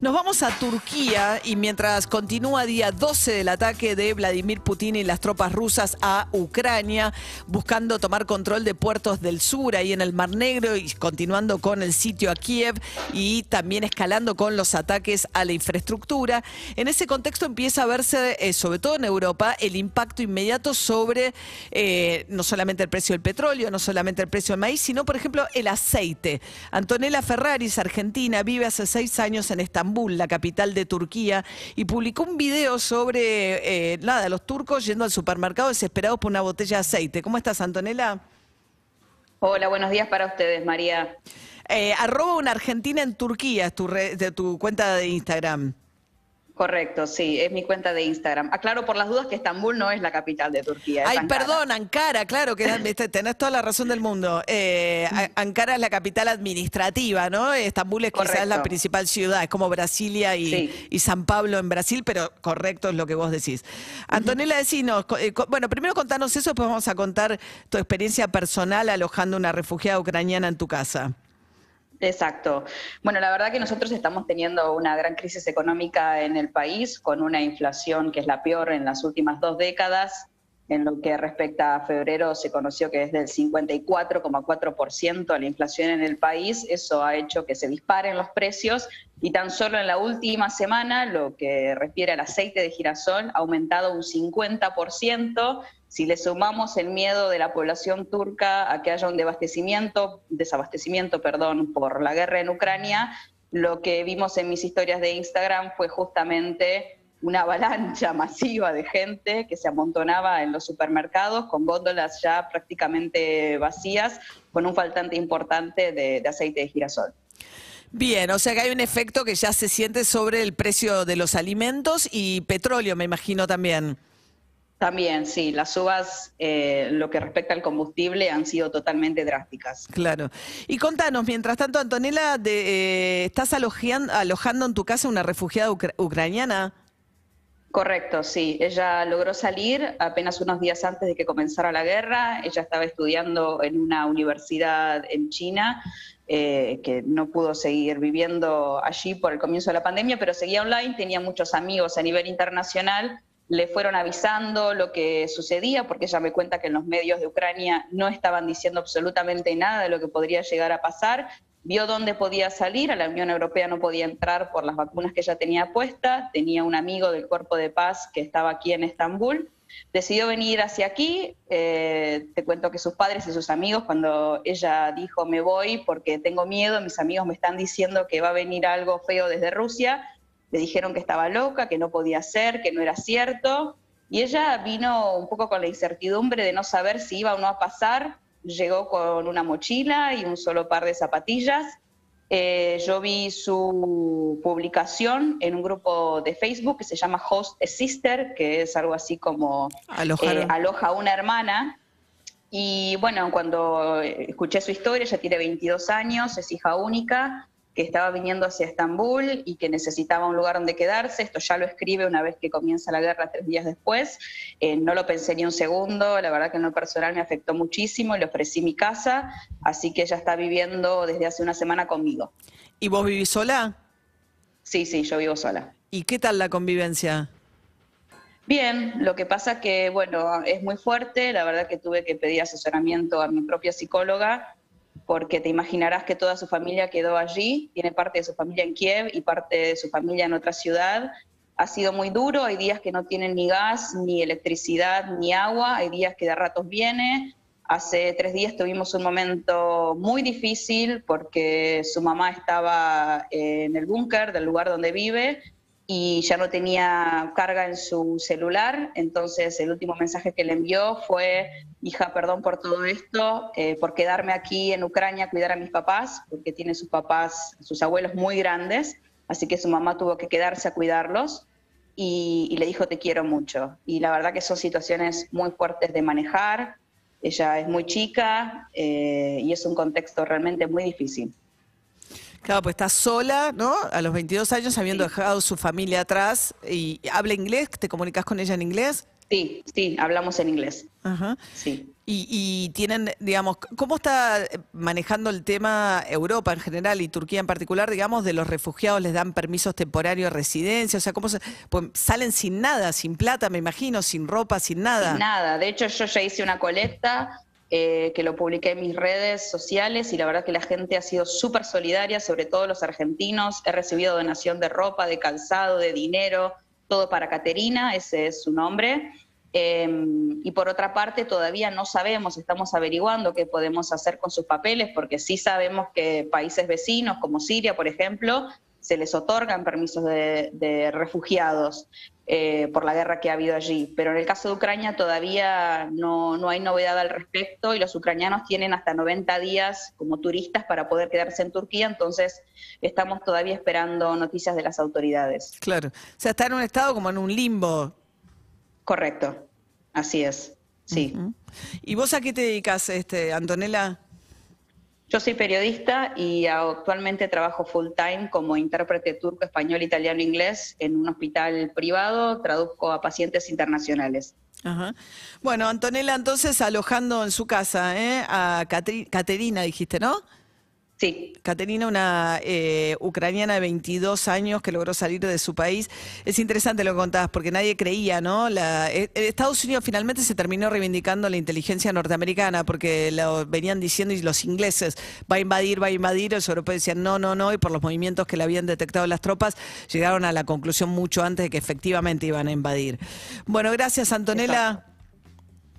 Nos vamos a Turquía y mientras continúa día 12 del ataque de Vladimir Putin y las tropas rusas a Ucrania, buscando tomar control de puertos del sur, ahí en el Mar Negro, y continuando con el sitio a Kiev y también escalando con los ataques a la infraestructura, en ese contexto empieza a verse, eh, sobre todo en Europa, el impacto inmediato sobre eh, no solamente el precio del petróleo, no solamente el precio del maíz, sino, por ejemplo, el aceite. Antonella Ferraris, argentina, vive hace seis años en Estambul, la capital de Turquía, y publicó un video sobre, eh, nada, los turcos yendo al supermercado desesperados por una botella de aceite. ¿Cómo estás, Antonella? Hola, buenos días para ustedes, María. Eh, arroba una argentina en Turquía, es tu, re- de tu cuenta de Instagram. Correcto, sí, es mi cuenta de Instagram. Aclaro por las dudas que Estambul no es la capital de Turquía. Ay, Ankara. perdón, Ankara, claro, que tenés toda la razón del mundo. Eh, A- Ankara es la capital administrativa, ¿no? Estambul es quizás la principal ciudad, es como Brasilia y, Sí. y San Pablo en Brasil, pero correcto es lo que vos decís. Antonella, decinos, eh, bueno, primero contanos eso, después vamos a contar tu experiencia personal alojando una refugiada ucraniana en tu casa. Exacto. Bueno, la verdad que nosotros estamos teniendo una gran crisis económica en el país, con una inflación que es la peor en las últimas dos décadas. En lo que respecta a febrero, se conoció que es del 54,4% la inflación en el país. Eso ha hecho que se disparen los precios y tan solo en la última semana, lo que refiere al aceite de girasol, ha aumentado un 50%. Si le sumamos el miedo de la población turca a que haya un desabastecimiento, desabastecimiento perdón, por la guerra en Ucrania, lo que vimos en mis historias de Instagram fue justamente una avalancha masiva de gente que se amontonaba en los supermercados con góndolas ya prácticamente vacías, con un faltante importante de, de aceite de girasol. Bien, o sea que hay un efecto que ya se siente sobre el precio de los alimentos y petróleo, me imagino también. También, sí, las subas, eh, lo que respecta al combustible, han sido totalmente drásticas. Claro. Y contanos, mientras tanto, Antonella, de, eh, ¿estás alojando en tu casa una refugiada ucra- ucraniana? Correcto, sí. Ella logró salir apenas unos días antes de que comenzara la guerra. Ella estaba estudiando en una universidad en China, eh, que no pudo seguir viviendo allí por el comienzo de la pandemia, pero seguía online, tenía muchos amigos a nivel internacional. Le fueron avisando lo que sucedía, porque ella me cuenta que en los medios de Ucrania no estaban diciendo absolutamente nada de lo que podría llegar a pasar vio dónde podía salir, a la Unión Europea no podía entrar por las vacunas que ella tenía puesta, tenía un amigo del Cuerpo de Paz que estaba aquí en Estambul, decidió venir hacia aquí, eh, te cuento que sus padres y sus amigos, cuando ella dijo me voy porque tengo miedo, mis amigos me están diciendo que va a venir algo feo desde Rusia, le dijeron que estaba loca, que no podía ser, que no era cierto, y ella vino un poco con la incertidumbre de no saber si iba o no a pasar, llegó con una mochila y un solo par de zapatillas. Eh, yo vi su publicación en un grupo de Facebook que se llama Host a Sister, que es algo así como eh, aloja a una hermana. Y bueno, cuando escuché su historia, ella tiene 22 años, es hija única, que estaba viniendo hacia Estambul y que necesitaba un lugar donde quedarse. Esto ya lo escribe una vez que comienza la guerra, tres días después. Eh, no lo pensé ni un segundo, la verdad que en lo personal me afectó muchísimo, le ofrecí mi casa, así que ella está viviendo desde hace una semana conmigo. ¿Y vos vivís sola? Sí, sí, yo vivo sola. ¿Y qué tal la convivencia? Bien, lo que pasa que, bueno, es muy fuerte, la verdad que tuve que pedir asesoramiento a mi propia psicóloga, porque te imaginarás que toda su familia quedó allí, tiene parte de su familia en Kiev y parte de su familia en otra ciudad. Ha sido muy duro, hay días que no tienen ni gas, ni electricidad, ni agua, hay días que de ratos viene. Hace tres días tuvimos un momento muy difícil porque su mamá estaba en el búnker del lugar donde vive y ya no tenía carga en su celular, entonces el último mensaje que le envió fue, hija, perdón por todo esto, eh, por quedarme aquí en Ucrania a cuidar a mis papás, porque tiene sus papás, sus abuelos muy grandes, así que su mamá tuvo que quedarse a cuidarlos y, le dijo, te quiero mucho. Y la verdad que son situaciones muy fuertes de manejar, ella es muy chica eh, y es un contexto realmente muy difícil. Claro, pues está sola, ¿no? A los 22 años, habiendo Sí. dejado su familia atrás. ¿Y habla inglés? ¿Te comunicas con ella en inglés? Sí, sí, hablamos en inglés. Ajá. Sí. Y, y tienen, digamos, ¿cómo está manejando el tema Europa en general y Turquía en particular, digamos, de los refugiados les dan permisos temporarios de residencia? O sea, ¿cómo se, pues salen sin nada, sin plata, me imagino, sin ropa, sin nada? Sin nada. De hecho, yo ya hice una colecta eh, que lo publiqué en mis redes sociales y la verdad que la gente ha sido súper solidaria, sobre todo los argentinos. He recibido donación de ropa, de calzado, de dinero, todo para Caterina, ese es su nombre. Eh, y por otra parte, todavía no sabemos, estamos averiguando qué podemos hacer con sus papeles, porque sí sabemos que países vecinos, como Siria, por ejemplo, se les otorgan permisos de refugiados eh, por la guerra que ha habido allí. Pero en el caso de Ucrania todavía no, no hay novedad al respecto y los ucranianos tienen hasta 90 días como turistas para poder quedarse en Turquía, entonces estamos todavía esperando noticias de las autoridades. Claro. O sea, está en un estado como en un limbo. Correcto, así es, sí. ¿Y vos a qué te dedicas, este, Antonella? Yo soy periodista y actualmente trabajo full time como intérprete turco, español, italiano, inglés en un hospital privado. Traduzco a pacientes internacionales. Ajá. Bueno, Antonella, entonces alojando en su casa, ¿eh? A Caterina, dijiste, ¿no? Sí, Caterina, una eh, ucraniana de 22 años que logró salir de su país. Es interesante lo que contabas, porque nadie creía, ¿no? La, eh, Estados Unidos finalmente se terminó reivindicando la inteligencia norteamericana, porque lo venían diciendo y los ingleses, va a invadir, va a invadir, los europeos decían no, no, no, y por los movimientos que le habían detectado las tropas, llegaron a la conclusión mucho antes de que efectivamente iban a invadir. Bueno, gracias, Antonella.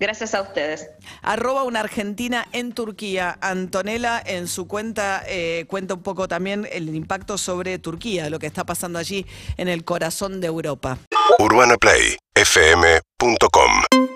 Gracias a ustedes. Arroba una argentina en Turquía. Antonella en su cuenta eh, cuenta un poco también el impacto sobre Turquía, lo que está pasando allí en el corazón de Europa. UrbanaPlayFM.com